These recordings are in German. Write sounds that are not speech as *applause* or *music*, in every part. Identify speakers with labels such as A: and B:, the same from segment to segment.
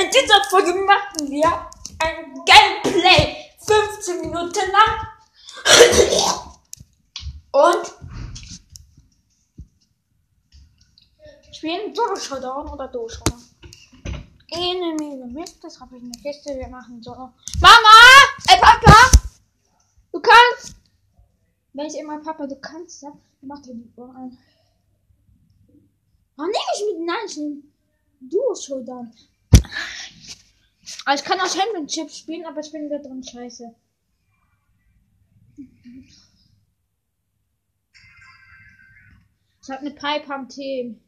A: In dieser Folge machen wir ein Gameplay. 15 Minuten lang. Und spielen Solo Showdown oder Showdown. Enemy gemischt, das habe ich in der Kiste. Wir machen Solo. Mama! Ey, Papa! Du kannst! Wenn ich immer Papa, du kannst, sag, mach dir die Ohren an. Warum nehme ich mit? Nein, Duo Showdown. Also ich kann auch Championship spielen, aber ich bin da drin scheiße. Ich habe eine Pipe am Team.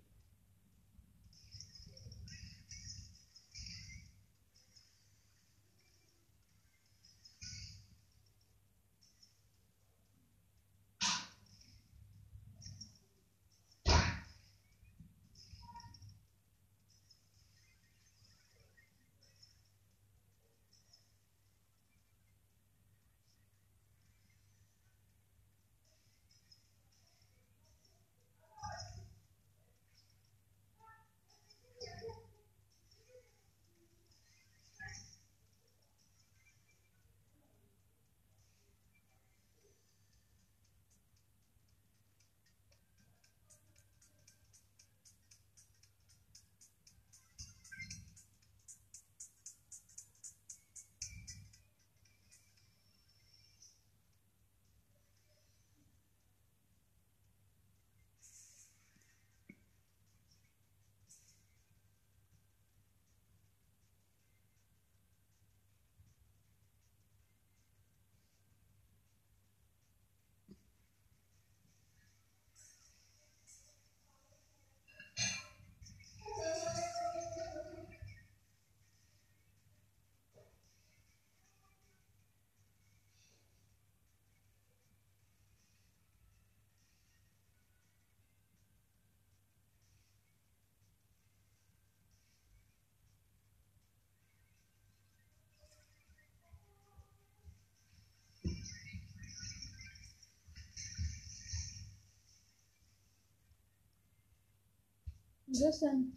A: Was ist denn?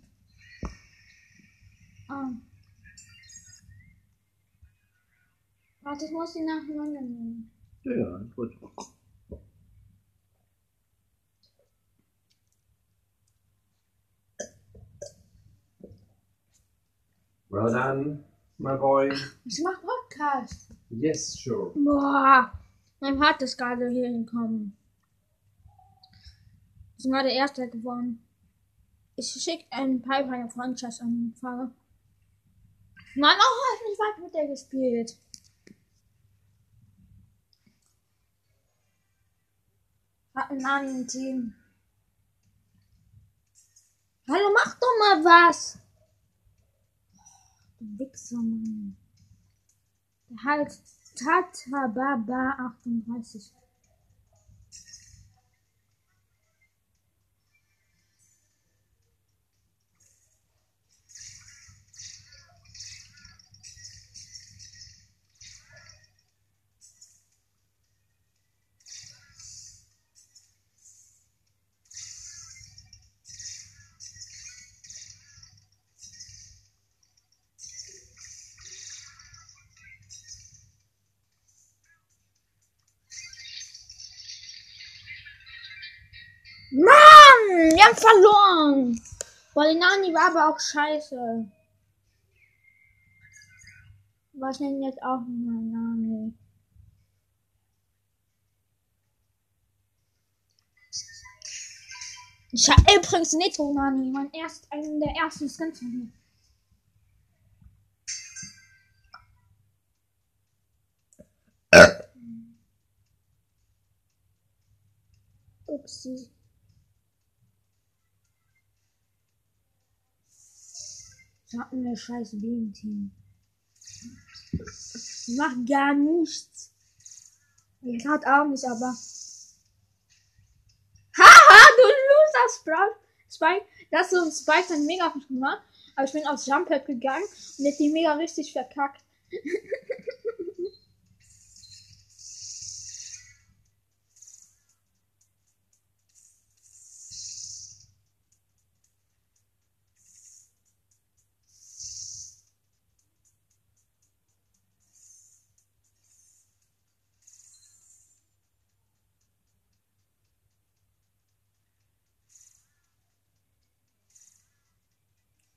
A: Ah. Warte, ich muss die nacheinander nehmen.
B: Ja, ja, gut. Well done, my boy.
A: Ich mach Podcast.
B: Yes, sure.
A: Boah, mein Part ist gerade hier hingekommen. Ich bin gerade Erster geworden. Ich schicke einen Pipeline Franchise-Anfrage. Mann, oh, ich nicht weit mit der gespielt. Hat einen anderen Team. Hallo, mach doch mal was! Du Wichser, Mann. Der heißt Tata Baba 38. verloren. Die Nani war aber auch scheiße. Was nennt jetzt auch mein Name? Ich hab übrigens Nitro Nani, mein erst, einen der ersten Skins von mir. Upsi. Hab eine scheiß Beam-Team. Macht gar nichts. Ich hat auch nicht, aber. Haha, du Loser Sprout. Spike, das so ein Spike dann mega auf mich gemacht. Aber ich bin aufs Jumppad gegangen und jetzt die mega richtig verkackt. *laughs*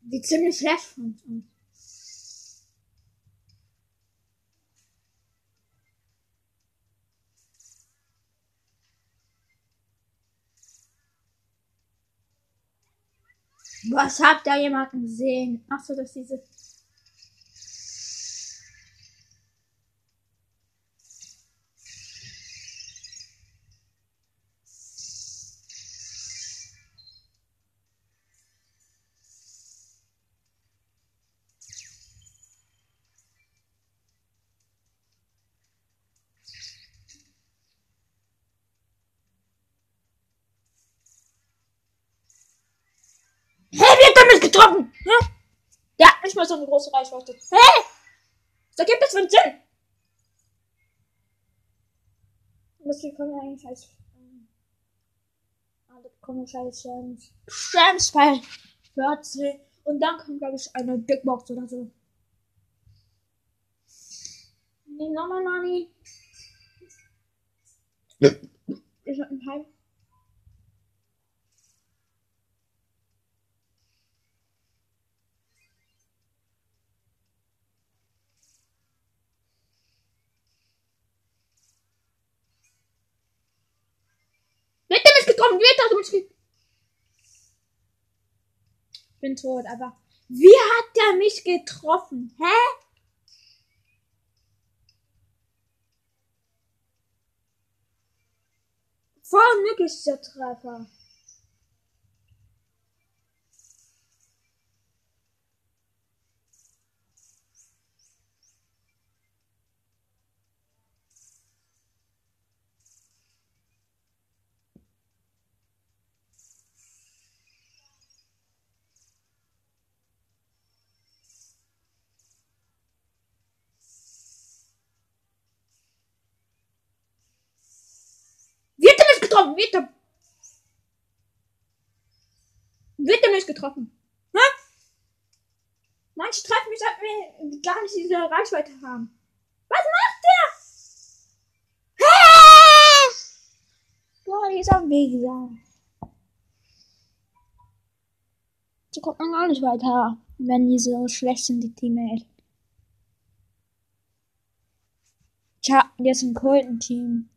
A: Sieht ziemlich schlecht von uns. Was habt ihr jemanden gesehen? Achso, das ist diese. Er mich getroffen? Hä? Der hat nicht mal so eine große Reichweite. Hä? Was gibt es für einen Sinn? Das bekommen wir eigentlich als. Ähm, ah, das bekommen als Shams bei. Und dann kommt, glaube ich, eine Big Box oder so. Nee, nochmal Nani. Ich hab einen Hype. Wird er mich getroffen? Wird er mich getroffen? Ich bin tot, aber wie hat der mich getroffen? Hä? Voll unmöglicher Treffer. Wird getroffen? Wird er mich getroffen? Hä? Manche treffen mich, als wir gar nicht diese Reichweite haben. Was macht der? Hä? Boah, dieser Weser. So kommt man gar nicht weiter, wenn die so schlecht sind, die Teammates. Tja, jetzt ein Colton-Team.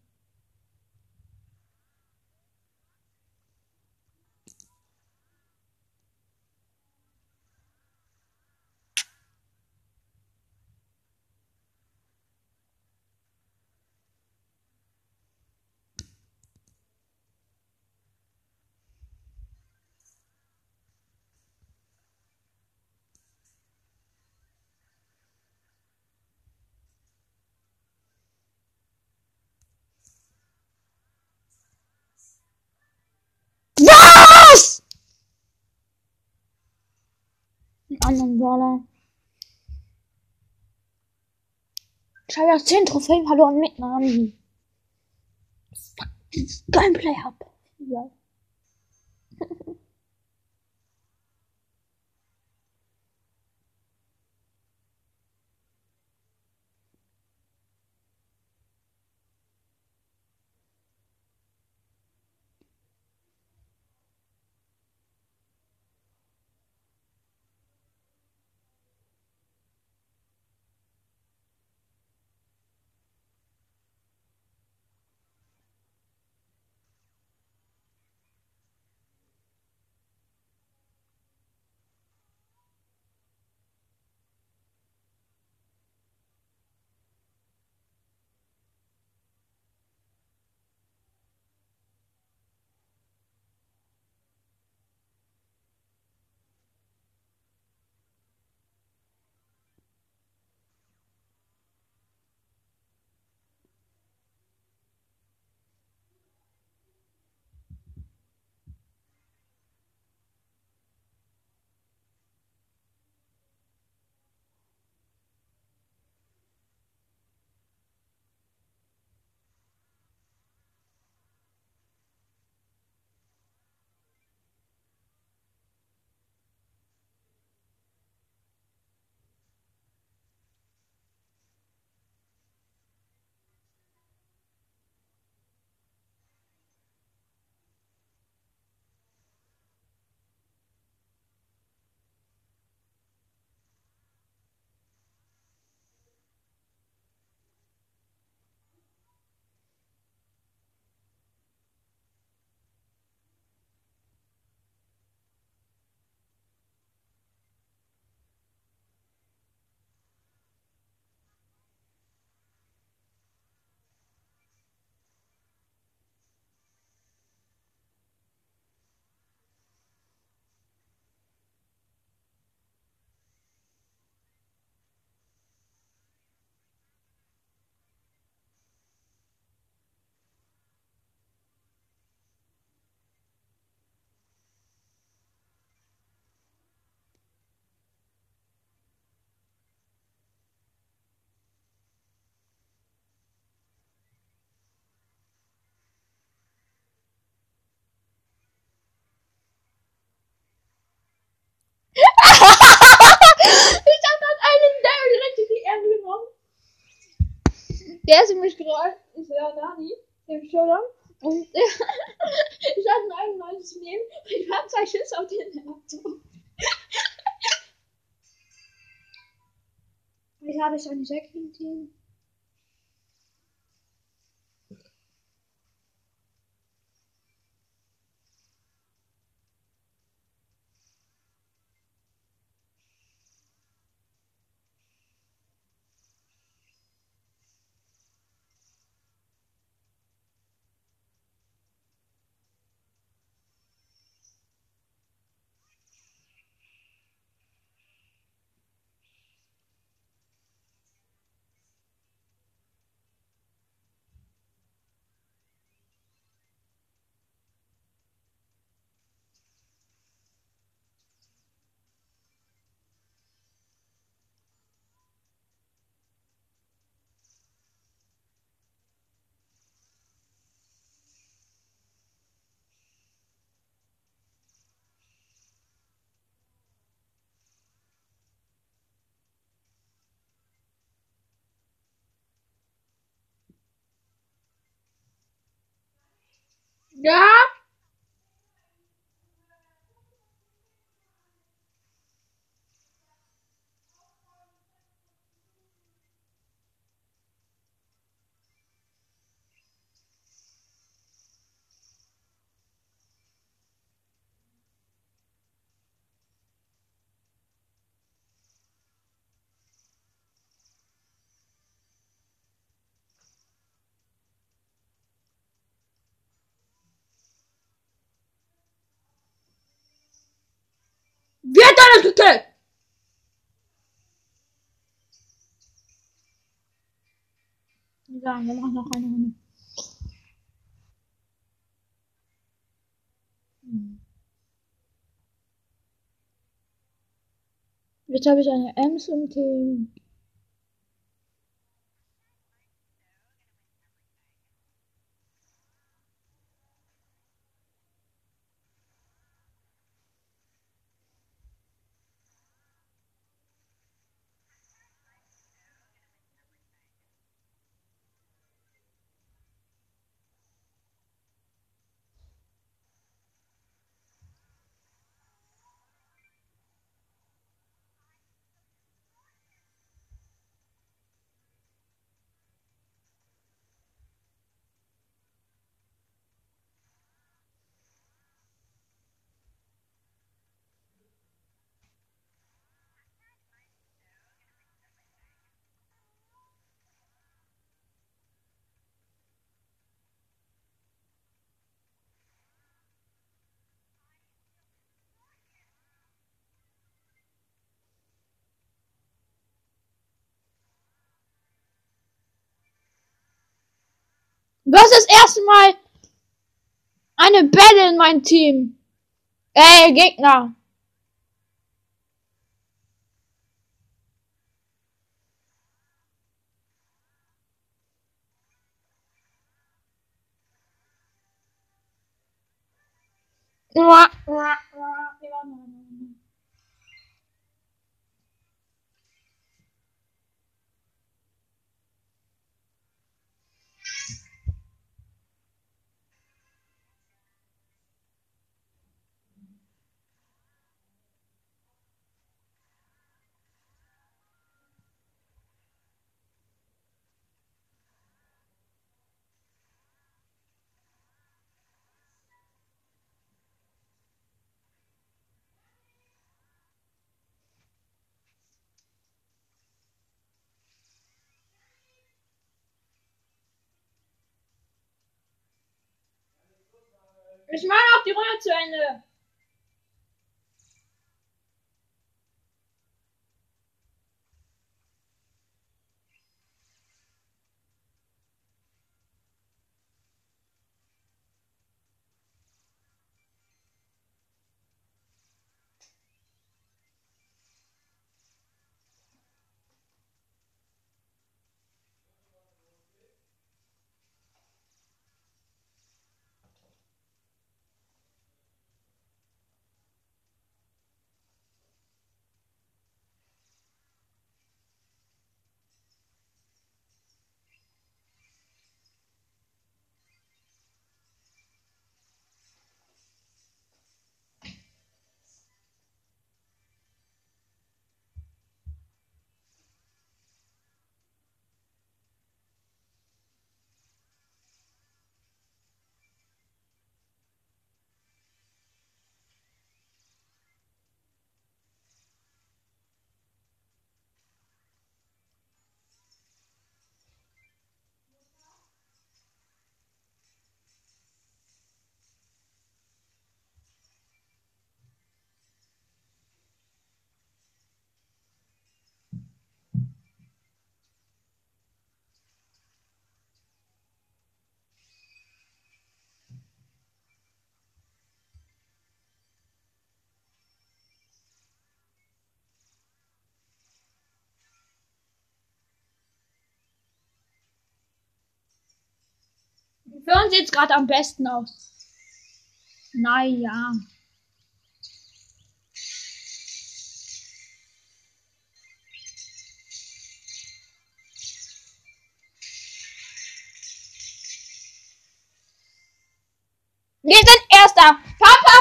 A: Anderen Brawler. Ich habe ja 10 Trophäen verloren mit Nami. Fuck, dieses Gameplay hab. Ja. *laughs* gerade, ich sehe Dani im Showdown und *laughs* ich hatte ein neues Leben und ich habe zwei Schüsse auf den Laptop. *laughs* Ich habe schon Jack im Team. Ja. Gekillt? Ja, wir machen noch eine Runde. Jetzt habe ich eine Ems im Team. Das erste Mal eine Bälle in mein Team. Ey, Gegner. Uah, uah, uah. Ich mache auch die Runde zu Ende. Für uns sieht's gerade am besten aus. Naja. Wir sind Erster. Papa,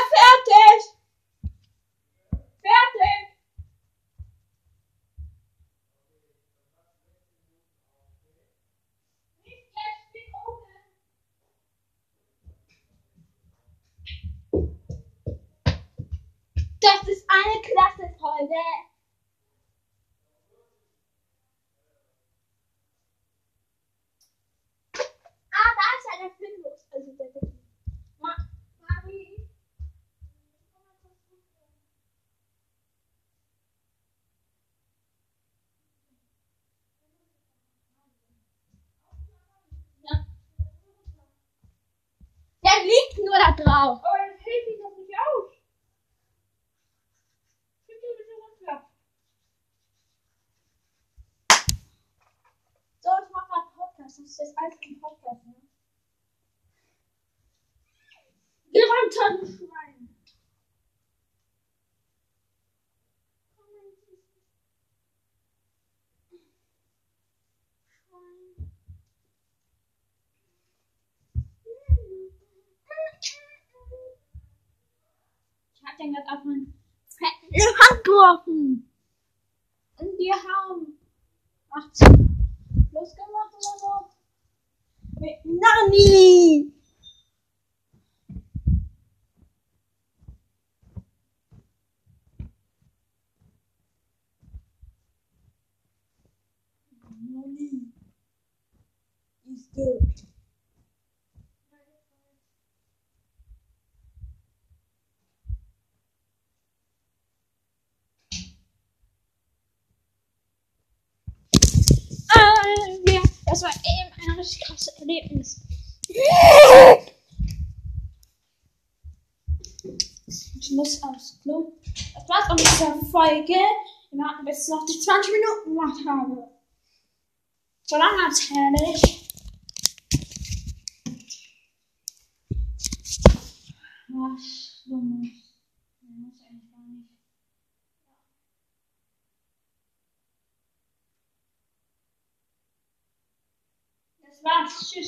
A: nur da drauf.
C: Aber das hält sich doch nicht aus. Schieb ihn bitte runter.
A: So, ich mach grad Podcast. Das ist jetzt alles im Podcast, ne?
C: Geh runter, Schwein.
A: Auf meinen fetten Elefant geworfen. Und die haben 18 plus gemacht oder so. Mit Nani! Nani is good. Äh, ja, das war eben ein richtig krasses Erlebnis. Ich muss aufs Klo. Das war's auch mit dieser Folge. Wir warten, bis ich noch die 20 Minuten gemacht habe. So lange erzähle ich. Was dummes. Nee, muss eigentlich gar nicht. Das war's. Tschüss.